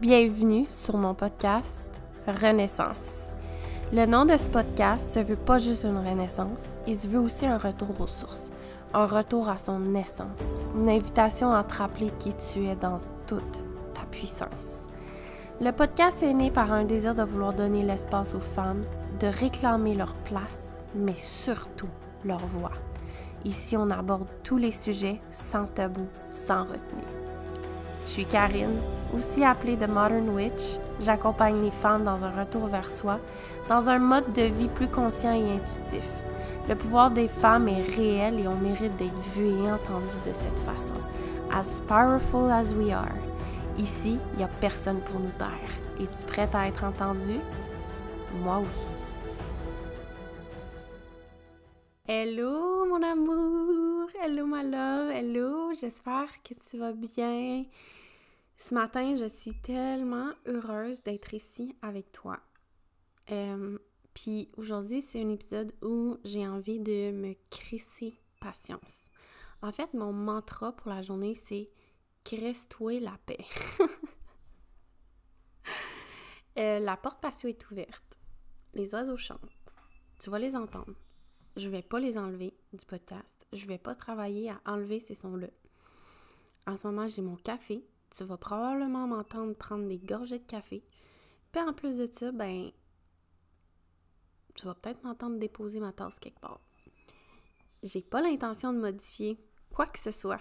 Bienvenue sur mon podcast Renaissance. Le nom de ce podcast se veut pas juste une renaissance, il se veut aussi un retour aux sources, un retour à son essence, une invitation à te rappeler qui tu es dans toute ta puissance. Le podcast est né par un désir de vouloir donner l'espace aux femmes, de réclamer leur place, mais surtout leur voix. Ici, on aborde tous les sujets sans tabou, sans retenue. Je suis Karine, aussi appelée The Modern Witch. J'accompagne les femmes dans un retour vers soi, dans un mode de vie plus conscient et intuitif. Le pouvoir des femmes est réel et on mérite d'être vu et entendu de cette façon. As powerful as we are. Ici, il n'y a personne pour nous taire. Es-tu prête à être entendue? Moi oui. Hello mon amour, hello ma love, hello, j'espère que tu vas bien. Ce matin, je suis tellement heureuse d'être ici avec toi. Euh, Puis aujourd'hui, c'est un épisode où j'ai envie de me crisser patience. En fait, mon mantra pour la journée, c'est crisse-toi la paix. Euh, la porte patio est ouverte. Les oiseaux chantent. Tu vas les entendre. Je vais pas les enlever du podcast. Je vais pas travailler à enlever ces sons-là. En ce moment, j'ai mon café. Tu vas probablement m'entendre prendre des gorgées de café. Puis en plus de ça, ben, tu vas peut-être m'entendre déposer ma tasse quelque part. J'ai pas l'intention de modifier quoi que ce soit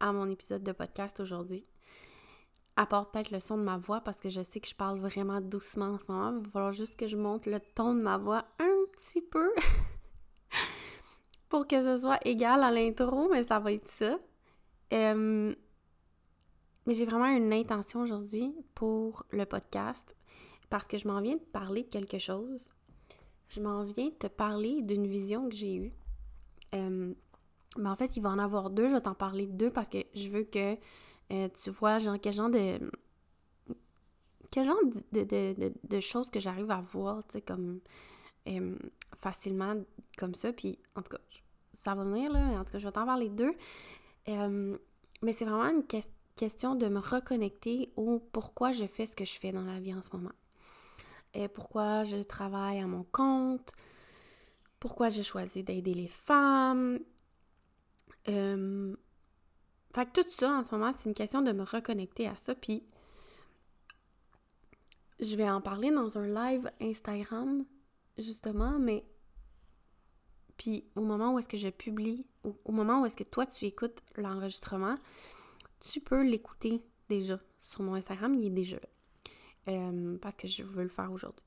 à mon épisode de podcast aujourd'hui. À part peut-être le son de ma voix parce que je sais que je parle vraiment doucement en ce moment. Il va falloir juste que je monte le ton de ma voix un petit peu. pour que ce soit égal à l'intro, mais ça va être ça. Mais j'ai vraiment une intention aujourd'hui pour le podcast parce que je m'en viens de parler de quelque chose. Je m'en viens de te parler d'une vision que j'ai eue. Mais en fait, il va en avoir deux. Je vais t'en parler de deux parce que je veux que euh, tu vois genre quel genre de quel genre de, de, de, de choses que j'arrive à voir, tu sais, comme facilement comme ça. Puis, en tout cas, ça va venir, là. En tout cas, je vais t'en parler deux. Euh, mais c'est vraiment une que question de me reconnecter au pourquoi je fais ce que je fais dans la vie en ce moment. Et pourquoi je travaille à mon compte? Pourquoi j'ai choisi d'aider les femmes? Euh, fait que tout ça, en ce moment, c'est une question de me reconnecter à ça. Puis, je vais en parler dans un live Instagram justement, mais puis au moment où est-ce que je publie, au, au moment où est-ce que toi tu écoutes l'enregistrement, tu peux l'écouter déjà sur mon Instagram, il est déjà là. Euh, parce que je veux le faire aujourd'hui.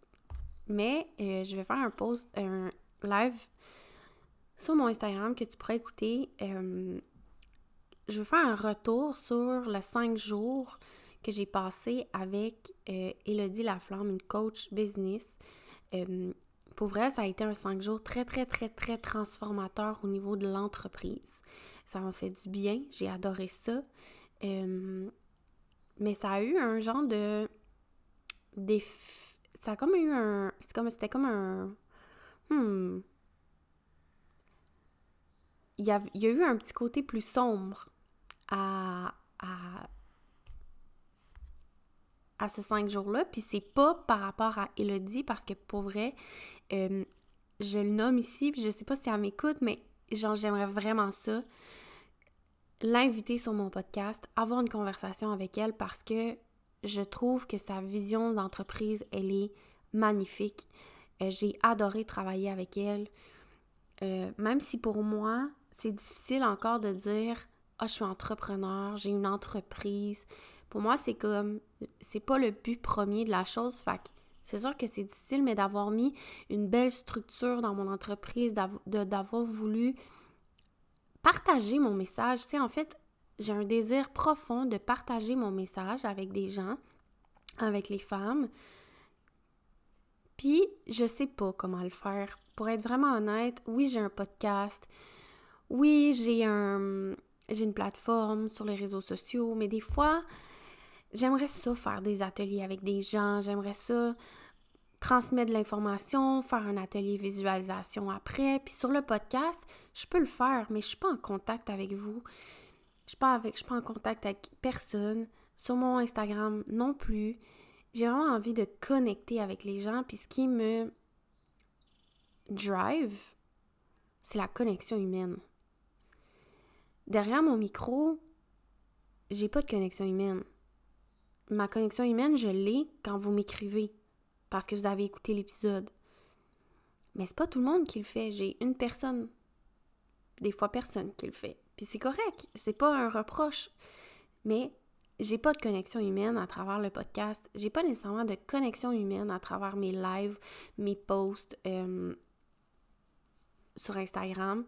Mais euh, je vais faire un post, un live sur mon Instagram que tu pourras écouter. Euh, je vais faire un retour sur les cinq jours que j'ai passé avec Elodie Laflamme, une coach business. Pour vrai, ça a été un cinq jours très, très, très, très transformateur au niveau de l'entreprise. Ça m'a fait du bien, j'ai adoré ça. Mais ça a eu un genre de... Ça a comme eu un... C'est comme... C'était comme un... Hmm... Il y, a, il y, a, eu un petit côté plus sombre à, à ce cinq jours-là. Puis c'est pas par rapport à Elodie, parce que pour vrai, euh, je le nomme ici, puis je sais pas si elle m'écoute, mais j'aimerais vraiment ça. L'inviter sur mon podcast, avoir une conversation avec elle parce que je trouve que sa vision d'entreprise, elle est magnifique. Euh, j'ai adoré travailler avec elle. Euh, même si pour moi, c'est difficile encore de dire Ah, je suis entrepreneur, j'ai une entreprise. Pour moi, c'est comme c'est pas le but premier de la chose. Fait c'est sûr que c'est difficile, mais d'avoir mis une belle structure dans mon entreprise, d'avoir voulu partager mon message. Tu sais, en fait, j'ai un désir profond de partager mon message avec des gens, avec les femmes. Puis, je sais pas comment le faire. Pour être vraiment honnête, oui, j'ai un podcast. Oui, j'ai un j'ai une plateforme sur les réseaux sociaux, mais des fois, J'aimerais ça faire des ateliers avec des gens, j'aimerais ça transmettre de l'information, faire un atelier visualisation après. Puis sur le podcast, je peux le faire, mais je suis pas en contact avec vous. Je suis pas avec, je suis pas en contact avec personne. sur mon Instagram non plus. J'ai vraiment envie de connecter avec les gens, puis ce qui me drive, c'est la connexion humaine. Derrière mon micro, j'ai pas de connexion humaine. Ma connexion humaine, je l'ai quand vous m'écrivez parce que vous avez écouté l'épisode. Mais c'est pas tout le monde qui le fait. J'ai une personne, des fois personne qui le fait. Puis c'est correct, c'est pas un reproche. Mais j'ai pas de connexion humaine à travers le podcast. J'ai pas nécessairement de connexion humaine à travers mes lives, mes posts euh, sur Instagram.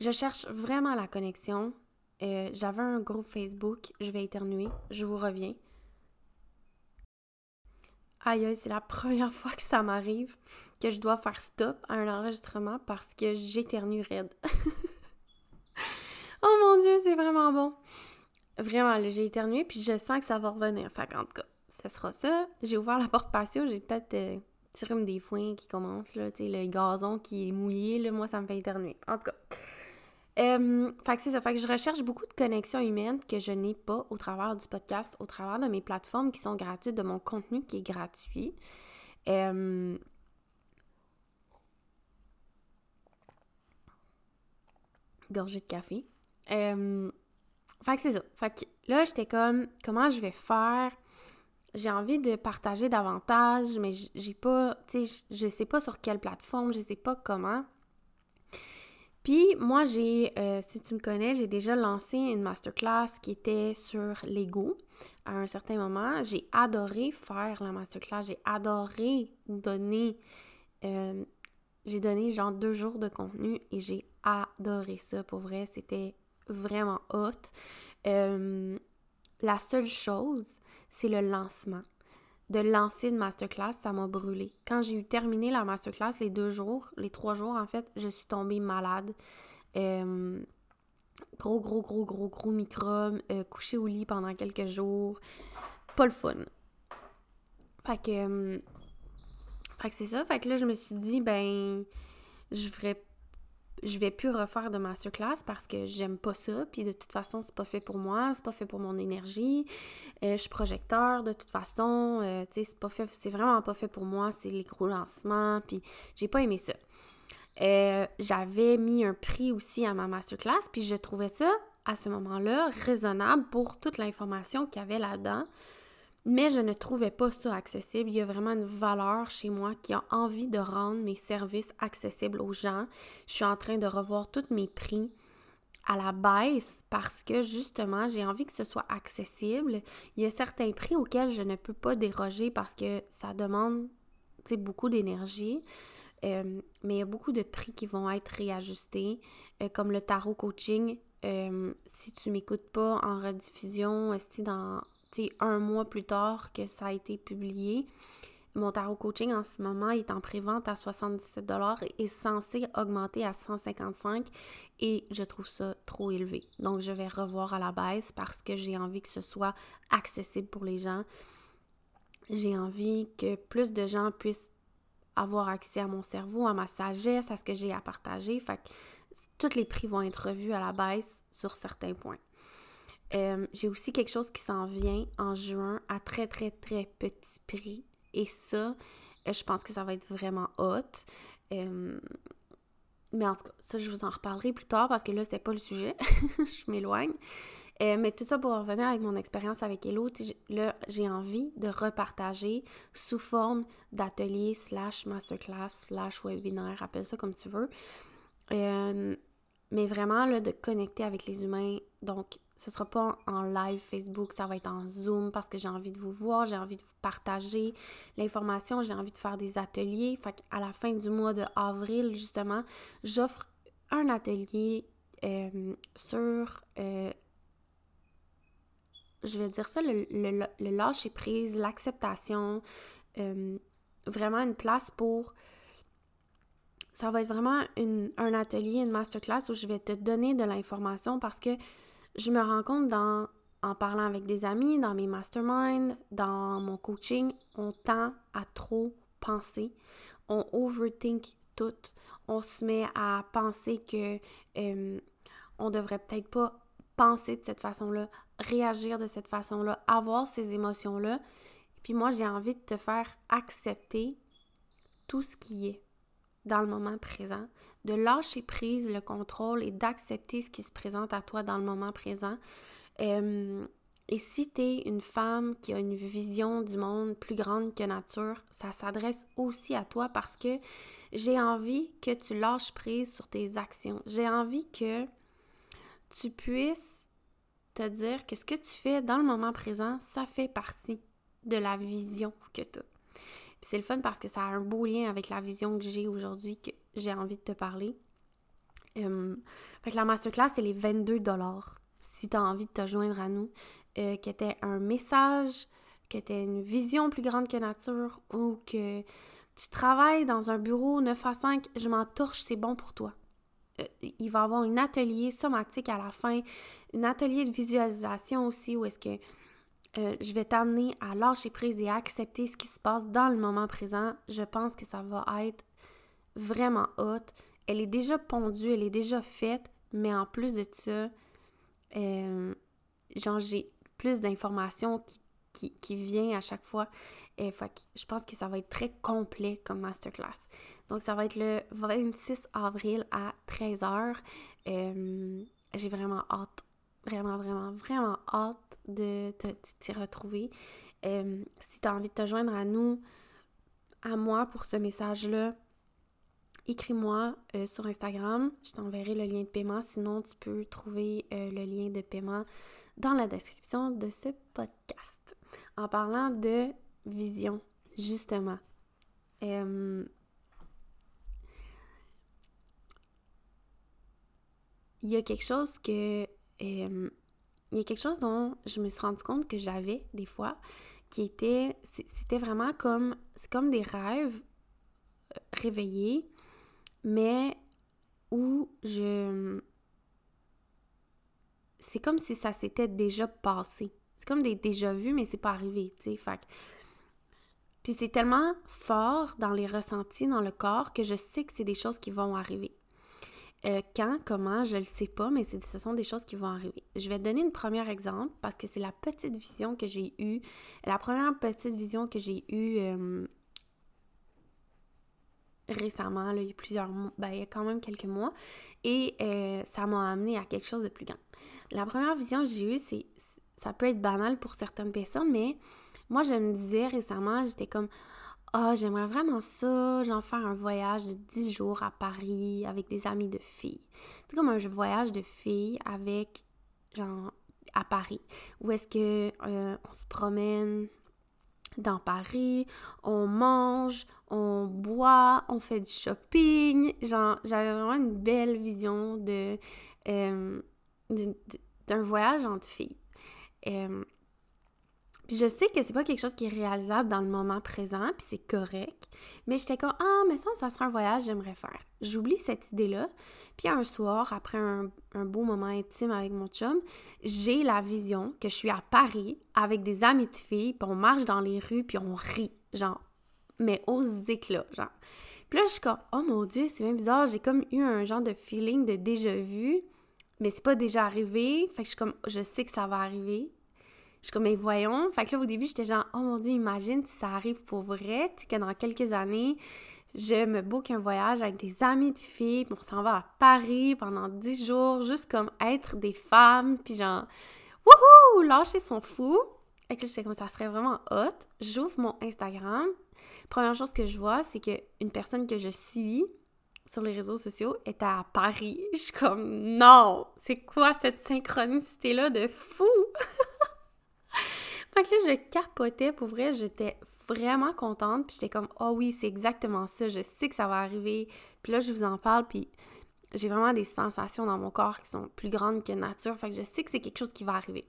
Je cherche vraiment la connexion. Euh, j'avais un groupe Facebook, je vais éternuer, je vous reviens. Aïe, aïe, c'est la première fois que ça m'arrive que je dois faire stop à un enregistrement parce que j'éternue raide. oh mon dieu, c'est vraiment bon. Vraiment, j'ai éternué, puis je sens que ça va revenir. Fait en tout cas, ce sera ça. J'ai ouvert la porte patio, j'ai peut-être euh, tiré des foins qui commencent, là, tu sais, le gazon qui est mouillé, là, moi, ça me fait éternuer. En tout cas. Euh, fait que c'est ça. Fait que je recherche beaucoup de connexions humaines que je n'ai pas au travers du podcast, au travers de mes plateformes qui sont gratuites, de mon contenu qui est gratuit. Gorgée de café. Euh... Fait que c'est ça. Fait que là, j'étais comme, comment je vais faire? J'ai envie de partager davantage, mais j'ai pas, tu sais, je sais pas sur quelle plateforme, je sais pas comment. Puis moi, j'ai, euh, si tu me connais, j'ai déjà lancé une masterclass qui était sur l'ego à un certain moment. J'ai adoré faire la masterclass, j'ai adoré donner, euh, j'ai donné genre deux jours de contenu et j'ai adoré ça pour vrai, c'était vraiment hot. Euh, la seule chose, c'est le lancement de lancer une masterclass, ça m'a brûlé. Quand j'ai eu terminé la masterclass, les deux jours, les trois jours en fait, je suis tombée malade. Euh, gros, gros, gros, gros, gros microbes, euh, couché au lit pendant quelques jours. Pas le fun. Fait que, euh, fait que c'est ça. Fait que là, je me suis dit, ben, je ferais je vais plus refaire de masterclass parce que j'aime pas ça. Puis de toute façon, c'est pas fait pour moi, c'est pas fait pour mon énergie. Euh, je suis projecteur de toute façon. Euh, tu c'est pas fait, c'est vraiment pas fait pour moi. C'est les gros lancements. Puis j'ai pas aimé ça. Euh, j'avais mis un prix aussi à ma masterclass, puis je trouvais ça à ce moment-là raisonnable pour toute l'information qu'il y avait là-dedans mais je ne trouvais pas ça accessible. Il y a vraiment une valeur chez moi qui a envie de rendre mes services accessibles aux gens. Je suis en train de revoir tous mes prix à la baisse parce que justement, j'ai envie que ce soit accessible. Il y a certains prix auxquels je ne peux pas déroger parce que ça demande beaucoup d'énergie. Euh, mais il y a beaucoup de prix qui vont être réajustés, euh, comme le tarot coaching. Euh, si tu m'écoutes pas en rediffusion, si dans un mois plus tard que ça a été publié. Mon tarot coaching en ce moment est en pré-vente à 77 et est censé augmenter à 155 et je trouve ça trop élevé. Donc je vais revoir à la baisse parce que j'ai envie que ce soit accessible pour les gens. J'ai envie que plus de gens puissent avoir accès à mon cerveau, à ma sagesse, à ce que j'ai à partager. Fait que tous les prix vont être revus à la baisse sur certains points. Euh, j'ai aussi quelque chose qui s'en vient en juin à très, très, très petit prix. Et ça, euh, je pense que ça va être vraiment hot. Euh, mais en tout cas, ça, je vous en reparlerai plus tard parce que là, c'était pas le sujet. je m'éloigne. mais tout ça pour revenir avec mon expérience avec Hello, là, j'ai envie de repartager sous forme d'atelier slash masterclass slash webinaire, appelle ça comme tu veux. mais vraiment, là, de connecter avec les humains. Donc, ce sera pas en live Facebook, ça va être en Zoom parce que j'ai envie de vous voir, j'ai envie de vous partager l'information, j'ai envie de faire des ateliers. Fait qu'à la fin du mois de avril, justement, j'offre un atelier euh, sur, euh, je vais dire ça, le, le, lâcher prise, l'acceptation, euh, vraiment une place pour ça va être vraiment un atelier, une masterclass où je vais te donner de l'information parce que je me rends compte en parlant avec des amis, dans mes masterminds, dans mon coaching, on tend à trop penser. On overthink tout. On se met à penser que euh, on devrait peut-être pas penser de cette façon-là, réagir de cette façon-là, avoir ces émotions-là. Puis moi, j'ai envie de te faire accepter tout ce qui est dans le moment présent, de lâcher prise le contrôle et d'accepter ce qui se présente à toi dans le moment présent. Et si tu es une femme qui a une vision du monde plus grande que nature, ça s'adresse aussi à toi parce que j'ai envie que tu lâches prise sur tes actions. J'ai envie que tu puisses te dire que ce que tu fais dans le moment présent, ça fait partie de la vision que tu as. c'est le fun parce que ça a un beau lien avec la vision que j'ai aujourd'hui que j'ai envie de te parler. Euh, fait que la masterclass, c'est les 22 dollars si tu as envie de te joindre à nous, euh, que tu un message, que tu une vision plus grande que nature ou que tu travailles dans un bureau 9 à 5, je m'en torche, c'est bon pour toi. Euh, il va y avoir un atelier somatique à la fin, un atelier de visualisation aussi où est-ce que je vais t'amener à lâcher prise et à accepter ce qui se passe dans le moment présent. Je pense que ça va être vraiment hot. Elle est déjà pondue, elle est déjà faite, mais en plus de ça, euh, genre j'ai plus d'informations qui, qui, qui vient à chaque fois. Et je pense que ça va être très complet comme masterclass. Donc ça va être le 26 avril à 13h. Euh, j'ai vraiment hâte, vraiment, vraiment, vraiment hâte de t'y retrouver. Euh, si tu as envie de te joindre à nous, à moi pour ce message-là, écris-moi euh, sur Instagram. Je t'enverrai le lien de paiement. Sinon, tu peux trouver euh, le lien de paiement dans la description de ce podcast. En parlant de vision, justement. Euh, il y a quelque chose que... il y a quelque chose dont je me suis rendu compte que j'avais des fois, qui était... C'était vraiment comme... C'est comme des rêves réveillés mais où je... C'est comme si ça s'était déjà passé. C'est comme des déjà vus, mais c'est pas arrivé, tu sais. Fait Puis c'est tellement fort dans les ressentis, dans le corps, que je sais que c'est des choses qui vont arriver. Euh, quand, comment, je le sais pas, mais ce sont des choses qui vont arriver. Je vais te donner une première exemple parce que c'est la petite vision que j'ai eue. La première petite vision que j'ai eue euh, récemment, il y a plusieurs mois, ben, il y a quand même quelques mois, et euh, ça m'a amené à quelque chose de plus grand. La première vision que j'ai eue, c'est, ça peut être banal pour certaines personnes, mais moi, je me disais récemment, j'étais comme, ah, oh, j'aimerais vraiment ça, genre faire un voyage de 10 jours à Paris avec des amis de filles. C'est comme un voyage de filles avec, genre, à Paris, où est-ce que euh, on se promène, dans Paris, on mange, on boit, on fait du shopping. Genre, j'avais vraiment une belle vision euh, d'un voyage entre filles. Euh, puis je sais que c'est pas quelque chose qui est réalisable dans le moment présent, puis c'est correct. Mais j'étais comme ah mais ça ça serait un voyage j'aimerais faire. J'oublie cette idée là. Puis un soir après un, beau moment intime avec mon chum, j'ai la vision que je suis à Paris avec des amis de filles, puis on marche dans les rues puis on rit, mais aux éclats, genre. Puis là je suis comme oh mon dieu c'est bien bizarre, j'ai comme eu un genre de feeling de déjà vu, mais c'est pas déjà arrivé. Fait que je suis comme je sais que ça va arriver je suis comme, mais voyons. Fait que là, au début, j'étais genre, oh mon Dieu, imagine si ça arrive pour vrai, que dans quelques années, je me book un voyage avec des amis de filles, puis on s'en va à Paris pendant 10 jours, juste comme être des femmes, puis genre, wouhou, lâcher son fou. Fait que j'étais comme, ça serait vraiment hot. J'ouvre mon Instagram. Première chose que je vois, c'est qu'une personne que je suis sur les réseaux sociaux est à Paris. Je suis comme, non, c'est quoi cette synchronicité-là de fou? Fait que là, je capotais, pour vrai, j'étais vraiment contente, puis j'étais comme, oh oui, c'est exactement ça, je sais que ça va arriver. Puis là, je vous en parle, puis j'ai vraiment des sensations dans mon corps qui sont plus grandes que nature, fait que je sais que c'est quelque chose qui va arriver.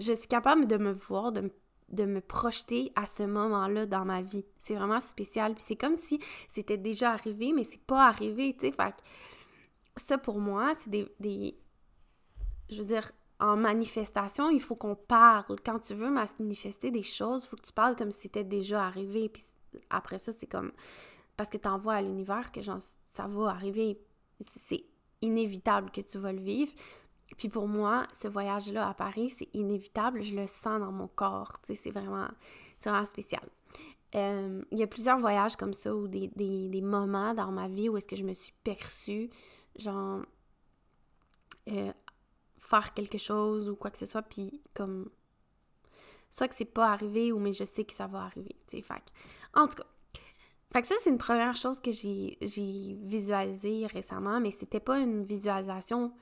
Je suis capable de me voir, de me, projeter à ce moment-là dans ma vie. C'est vraiment spécial, c'est comme si c'était déjà arrivé, mais c'est pas arrivé, tu que ça, pour moi, c'est des, des... Je veux dire, en manifestation, il faut qu'on parle. Quand tu veux manifester des choses, il faut que tu parles comme si c'était déjà arrivé. Puis après ça, c'est comme. Parce que tu envoies à l'univers que genre, ça va arriver. C'est inévitable que tu vas le vivre. Puis pour moi, ce voyage-là à Paris, c'est inévitable. Je le sens dans mon corps. C'est vraiment, vraiment spécial. Euh, il y a plusieurs voyages comme ça ou des, des, moments dans ma vie où est-ce que je me suis perçue, genre, euh, faire quelque chose ou quoi que ce soit, puis comme, soit que c'est pas arrivé ou mais je sais que ça va arriver, tu sais, En tout cas, fait ça, c'est une première chose que j'ai visualisée récemment, mais c'était pas une visualisation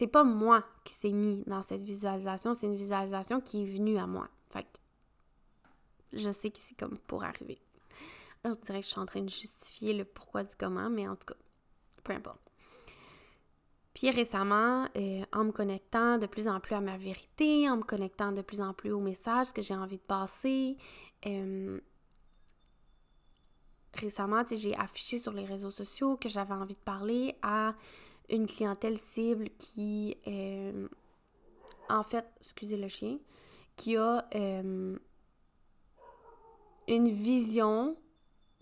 c'est pas moi qui s'est mis dans cette visualisation, c'est une visualisation qui est venue à moi. Fait que je sais que c'est comme pour arriver. je dirais que je suis en train de justifier le pourquoi du comment, mais en tout cas, peu importe. Puis récemment, euh, en me connectant de plus en plus à ma vérité, en me connectant de plus en plus au message que j'ai envie de passer, euh, récemment, j'ai affiché sur les réseaux sociaux que j'avais envie de parler à une clientèle cible qui, euh, en fait, excusez le chien, qui a euh, une vision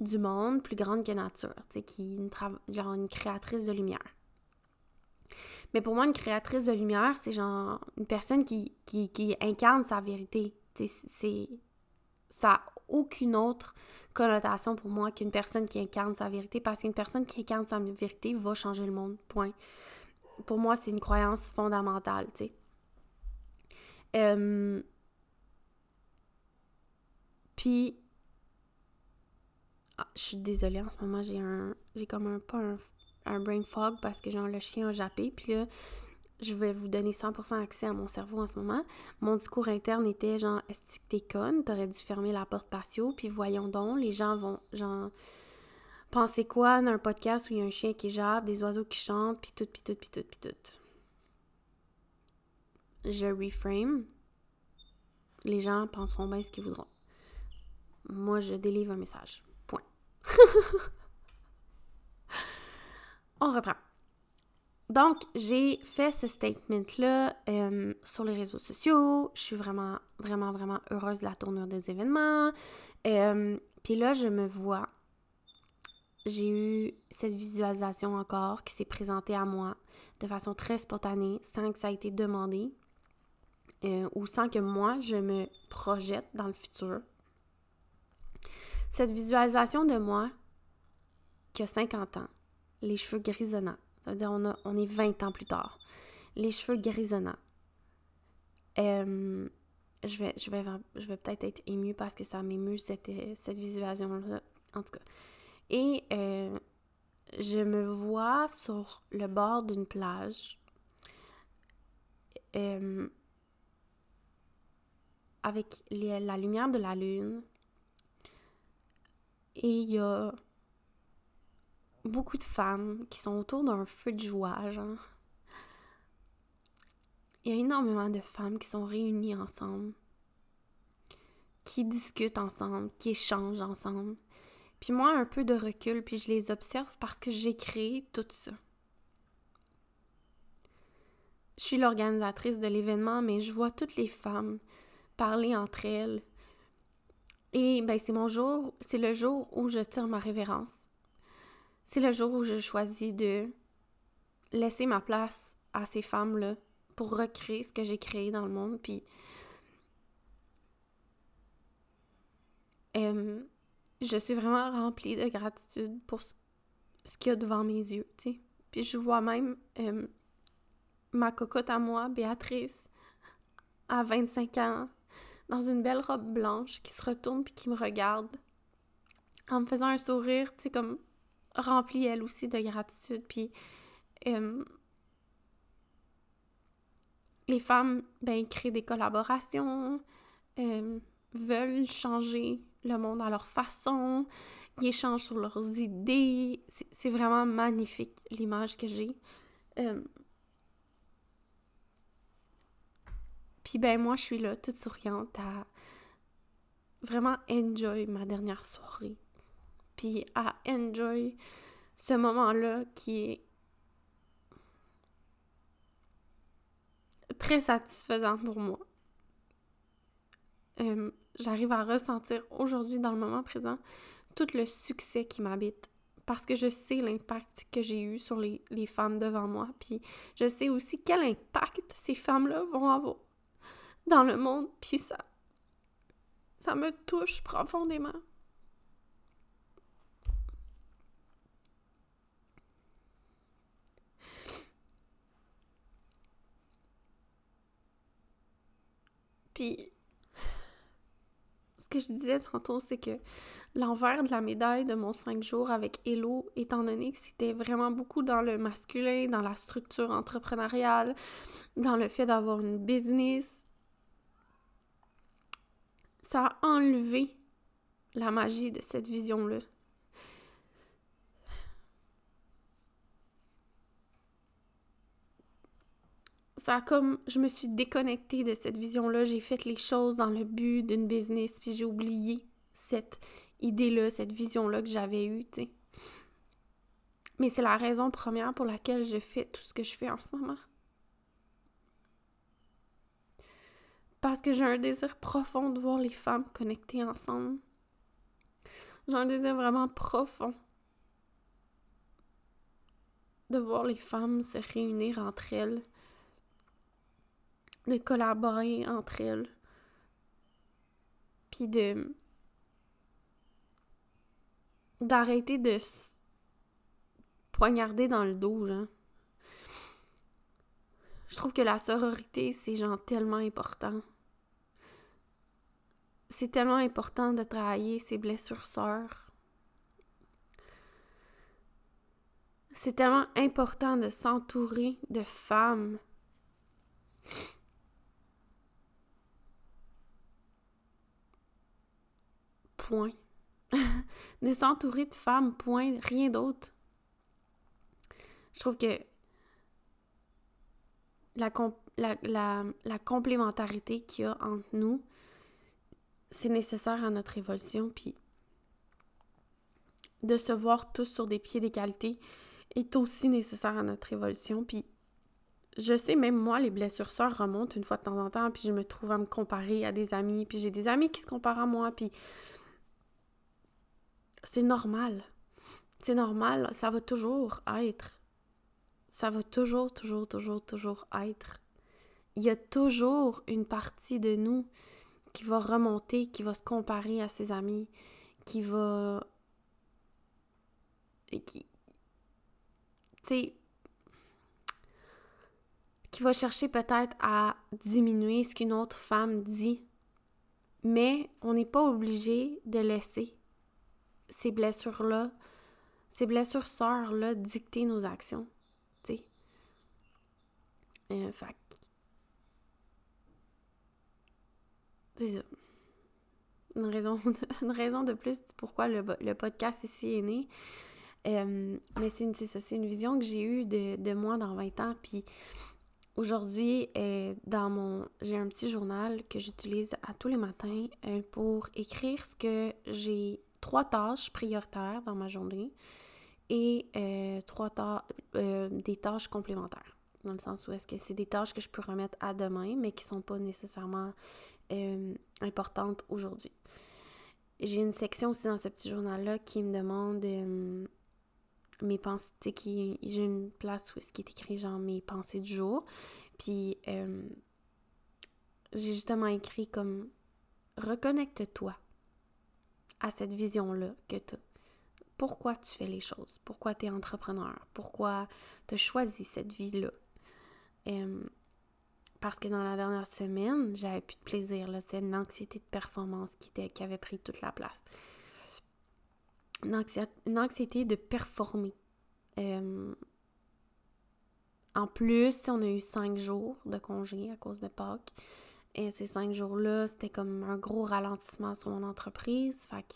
du monde plus grande que nature, qui est une, créatrice de lumière. Mais pour moi, une créatrice de lumière, c'est genre une personne qui, incarne sa vérité. C'est, aucune autre connotation pour moi qu'une personne qui incarne sa vérité, parce qu'une personne qui incarne sa vérité va changer le monde, point. Pour moi, c'est une croyance fondamentale, tu sais. Euh, puis, ah, je suis désolée, en ce moment, j'ai un... J'ai comme un... pas un, un brain fog parce que genre le chien a jappé, puis là je vais vous donner 100% accès à mon cerveau en ce moment. Mon discours interne était genre, est-ce que t'es conne? T'aurais dû fermer la porte patio, puis voyons donc, les gens vont, genre, penser quoi d'un podcast où il y a un chien qui jappe, des oiseaux qui chantent, puis tout, puis tout, puis tout, puis tout. Je reframe. Les gens penseront bien ce qu'ils voudront. Moi, je délivre un message. Point. On reprend. Donc, j'ai fait ce statement-là euh, sur les réseaux sociaux. Je suis vraiment, vraiment, vraiment heureuse de la tournure des événements. Euh, puis là, je me vois. J'ai eu cette visualisation encore qui s'est présentée à moi de façon très spontanée, sans que ça ait été demandé, euh, ou sans que moi, je me projette dans le futur. Cette visualisation de moi qui a 50 ans, les cheveux grisonnants, ça veut dire on, est 20 ans plus tard. Les cheveux grisonnants. Euh, je vais, peut-être être émue parce que ça m'émue cette, cette visualisation-là. En tout cas. Et euh, je me vois sur le bord d'une plage. Euh, avec la lumière de la lune. Et il y a beaucoup de femmes qui sont autour d'un feu de joie. Il y a énormément de femmes qui sont réunies ensemble, qui discutent ensemble, qui échangent ensemble. Puis moi, un peu de recul, puis je les observe parce que j'ai créé tout ça. Je suis l'organisatrice de l'événement, mais je vois toutes les femmes parler entre elles. Et ben c'est mon jour, c'est le jour où je tire ma révérence c'est le jour où je choisis de laisser ma place à ces femmes-là pour recréer ce que j'ai créé dans le monde. Puis, euh, je suis vraiment remplie de gratitude pour ce, qu'il y a devant mes yeux, tu sais. Puis je vois même euh, ma cocotte à moi, Béatrice, à 25 ans, dans une belle robe blanche, qui se retourne puis qui me regarde en me faisant un sourire, tu sais, comme remplie elle aussi de gratitude. Puis euh, les femmes, ben, créent des collaborations, euh, veulent changer le monde à leur façon, ils échangent sur leurs idées. C'est vraiment magnifique l'image que j'ai. Euh, puis ben moi, je suis là, toute souriante, à vraiment enjoy ma dernière soirée puis à enjoy ce moment-là qui est très satisfaisant pour moi. J'arrive à ressentir aujourd'hui, dans le moment présent, tout le succès qui m'habite parce que je sais l'impact que j'ai eu sur les, les, femmes devant moi, puis je sais aussi quel impact ces femmes-là vont avoir dans le monde, puis ça, ça me touche profondément. Puis, ce que je disais tantôt, c'est que l'envers de la médaille de mon 5 jours avec Hello, étant donné que c'était vraiment beaucoup dans le masculin, dans la structure entrepreneuriale, dans le fait d'avoir une business, ça a enlevé la magie de cette vision-là. Ça comme je me suis déconnectée de cette vision-là, j'ai fait les choses dans le but d'une business, puis j'ai oublié cette idée-là, cette vision-là que j'avais eue. Mais c'est la raison première pour laquelle je fais tout ce que je fais en ce moment. Parce que j'ai un désir profond de voir les femmes connectées ensemble. J'ai un désir vraiment profond de voir les femmes se réunir entre elles de collaborer entre elles. Puis de. d'arrêter de se poignarder dans le dos, genre. Je trouve que la sororité, c'est genre tellement important. C'est tellement important de travailler ses blessures sœurs. C'est tellement important de s'entourer de femmes point. de s'entourer de femmes, point, rien d'autre. Je trouve que la, complémentarité qu'il y a entre nous, c'est nécessaire à notre évolution, puis de se voir tous sur des pieds d'égalité est aussi nécessaire à notre évolution, puis je sais, même moi, les blessures sœurs remontent une fois de temps en temps, puis je me trouve à me comparer à des amis, puis j'ai des amis qui se comparent à moi, puis c'est normal. C'est normal, ça va toujours être. Ça va toujours, toujours, toujours, toujours être. Il y a toujours une partie de nous qui va remonter, qui va se comparer à ses amis, qui va... Et qui... Tu sais... Qui va chercher peut-être à diminuer ce qu'une autre femme dit. Mais on n'est pas obligé de laisser ces blessures-là, ces blessures sœurs-là dicter nos actions. Tu sais. Euh, fait C'est ça. Une raison, de, une de plus pourquoi le, podcast ici est né. Euh, mais c'est une, c'est une vision que j'ai eue de, de, moi dans 20 ans. Puis aujourd'hui, euh, dans mon. J'ai un petit journal que j'utilise à tous les matins euh, pour écrire ce que j'ai trois tâches prioritaires dans ma journée et euh, trois euh, des tâches complémentaires. Dans le sens où est-ce que c'est des tâches que je peux remettre à demain, mais qui ne sont pas nécessairement euh, importantes aujourd'hui. J'ai une section aussi dans ce petit journal-là qui me demande mes pensées, j'ai une place où ce qui est écrit genre mes pensées du jour. Puis j'ai justement écrit comme reconnecte-toi à cette vision-là que tu as. Pourquoi tu fais les choses? Pourquoi tu es entrepreneur? Pourquoi tu as choisi cette vie-là? parce que dans la dernière semaine, j'avais plus de plaisir. C'était une anxiété de performance qui, qui avait pris toute la place. Une, anxiété, de performer. en plus, on a eu cinq jours de congé à cause de Pâques. Et ces cinq jours-là, c'était comme un gros ralentissement sur mon entreprise. Fait que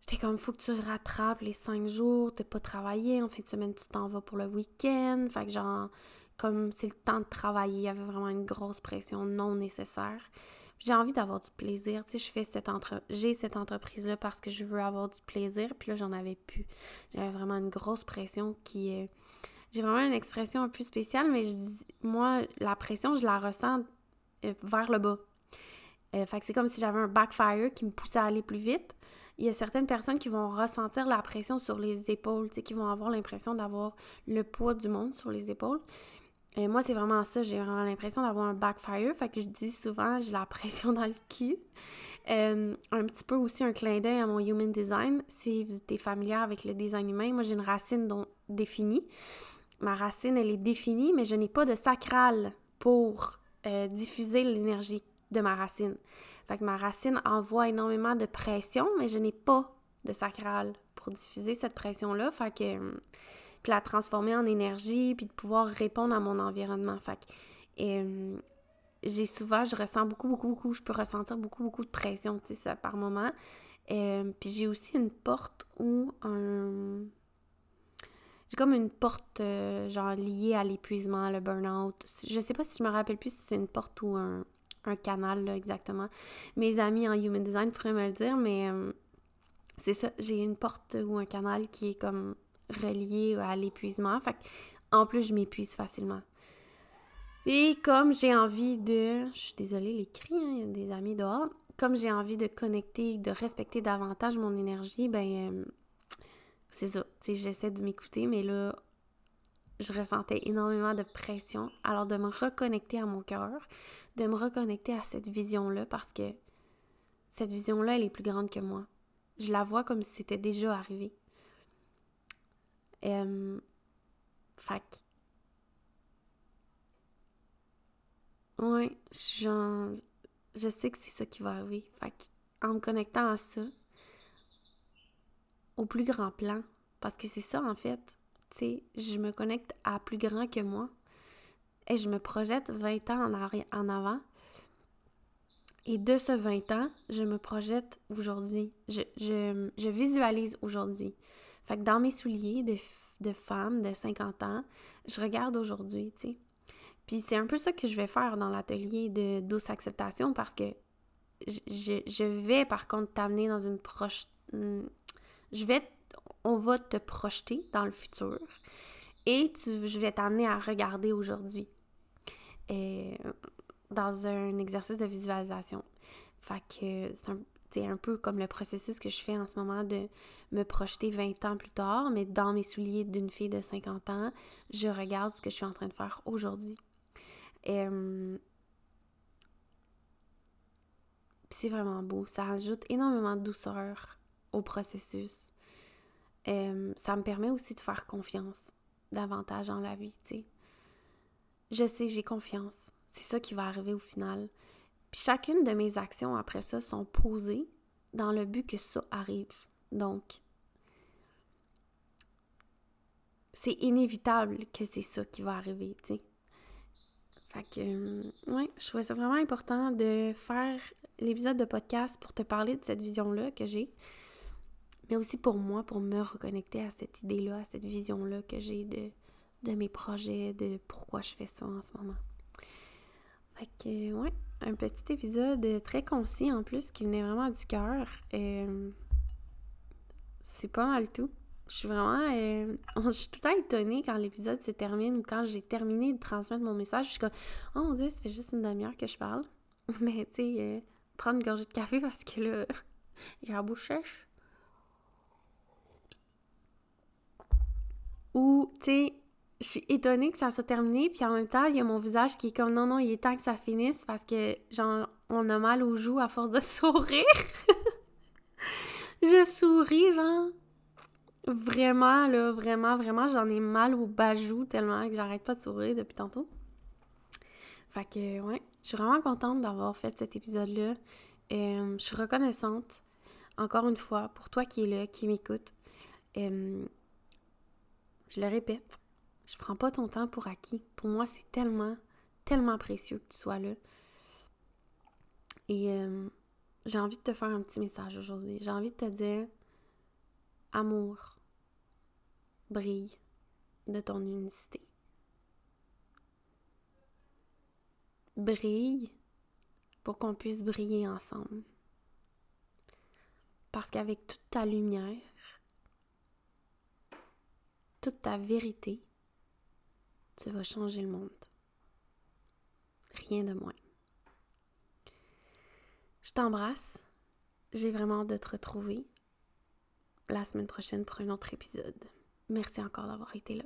j'étais comme, faut que tu rattrapes les cinq jours, t'es pas travaillé. En fin de semaine, tu t'en vas pour le week-end. Fait que genre, comme c'est le temps de travailler, il y avait vraiment une grosse pression non nécessaire. J'ai envie d'avoir du plaisir. Tu sais, je cette entre... j'ai cette entreprise-là parce que je veux avoir du plaisir. Puis là, j'en avais plus. J'avais vraiment une grosse pression qui est... J'ai vraiment une expression un peu spéciale, mais moi, la pression, je la ressens euh, vers le bas. Euh, fait que c'est comme si j'avais un backfire qui me poussait à aller plus vite. il y a certaines personnes qui vont ressentir la pression sur les épaules, qui vont avoir l'impression d'avoir le poids du monde sur les épaules. Et moi, c'est vraiment ça. J'ai vraiment l'impression d'avoir un backfire. Fait que je dis souvent, j'ai la pression dans le cul. Euh, un petit peu aussi un clin d'œil à mon human design. Si vous êtes familière avec le design humain, moi, j'ai une racine donc définie. Ma racine, elle est définie, mais je n'ai pas de sacral pour euh, diffuser l'énergie de ma racine. Fait que ma racine envoie énormément de pression, mais je n'ai pas de sacral pour diffuser cette pression-là. Fait que euh, puis la transformer en énergie, puis de pouvoir répondre à mon environnement. Fait que, euh, j'ai souvent, je ressens beaucoup, beaucoup, beaucoup, je peux ressentir beaucoup, beaucoup de pression, tu sais, par moment. Euh, puis j'ai aussi une porte ou un... J'ai comme une porte, euh, genre, liée à l'épuisement, le burn-out. Je sais pas si je me rappelle plus si c'est une porte ou un, canal, là, exactement. Mes amis en Human Design pourraient me le dire, mais c'est ça, j'ai une porte ou un canal qui est comme relié à l'épuisement. Fait en plus, je m'épuise facilement. Et comme j'ai envie de... Je suis désolée, les cris, hein, il y a des amis dehors. Comme j'ai envie de connecter, de respecter davantage mon énergie, ben... Euh, c'est ça. Tu sais, j'essaie de m'écouter, mais là, je ressentais énormément de pression. Alors, de me reconnecter à mon cœur, de me reconnecter à cette vision-là, parce que cette vision-là, elle est plus grande que moi. Je la vois comme si c'était déjà arrivé. Fac. Ouais, je sais que c'est ça qui va arriver. Fait en me connectant à ça, au plus grand plan, parce que c'est ça en fait, tu sais, je me connecte à plus grand que moi et je me projette 20 ans en, en avant. Et de ce 20 ans, je me projette aujourd'hui. Je, je, je visualise aujourd'hui. Fait que dans mes souliers de, de femme de 50 ans, je regarde aujourd'hui, tu sais. Puis c'est un peu ça que je vais faire dans l'atelier de douce acceptation parce que je, je vais par contre t'amener dans une proche... Hmm, je vais... On va te projeter dans le futur et tu, je vais t'amener à regarder aujourd'hui euh, dans un exercice de visualisation. Fait que c'est un, un peu comme le processus que je fais en ce moment de me projeter 20 ans plus tard, mais dans mes souliers d'une fille de 50 ans, je regarde ce que je suis en train de faire aujourd'hui. C'est vraiment beau. Ça ajoute énormément de douceur au processus. Euh, ça me permet aussi de faire confiance davantage dans la vie, tu sais. Je sais, j'ai confiance. C'est ça qui va arriver au final. Puis chacune de mes actions après ça sont posées dans le but que ça arrive. Donc, c'est inévitable que c'est ça qui va arriver, tu sais. Fait que, euh, ouais, je trouvais ça vraiment important de faire l'épisode de podcast pour te parler de cette vision-là que j'ai, mais aussi pour moi, pour me reconnecter à cette idée-là, à cette vision-là que j'ai de, de mes projets, de pourquoi je fais ça en ce moment. Fait que, ouais, un petit épisode très concis en plus qui venait vraiment du cœur. Euh, c'est pas mal tout. Je suis vraiment. Euh, je suis tout le temps étonnée quand l'épisode se termine ou quand j'ai terminé de transmettre mon message. Je suis comme, oh mon dieu, ça fait juste une demi-heure que je parle. Mais tu sais, euh, prendre une gorgée de café parce que là, j'ai la bouche sèche. Ou, tu sais, je suis étonnée que ça soit terminé, puis en même temps, il y a mon visage qui est comme non, non, il est temps que ça finisse parce que, genre, on a mal aux joues à force de sourire. je souris, genre. Vraiment, là, vraiment, vraiment, j'en ai mal aux bajou tellement que j'arrête pas de sourire depuis tantôt. Fait que, ouais, je suis vraiment contente d'avoir fait cet épisode-là. Euh, je suis reconnaissante, encore une fois, pour toi qui es là, qui m'écoute. Euh, je le répète, je prends pas ton temps pour acquis. Pour moi, c'est tellement, tellement précieux que tu sois là. Et euh, j'ai envie de te faire un petit message aujourd'hui. J'ai envie de te dire amour, brille de ton unicité. Brille pour qu'on puisse briller ensemble. Parce qu'avec toute ta lumière, toute ta vérité, tu vas changer le monde. Rien de moins. Je t'embrasse. J'ai vraiment hâte de te retrouver la semaine prochaine pour un autre épisode. Merci encore d'avoir été là.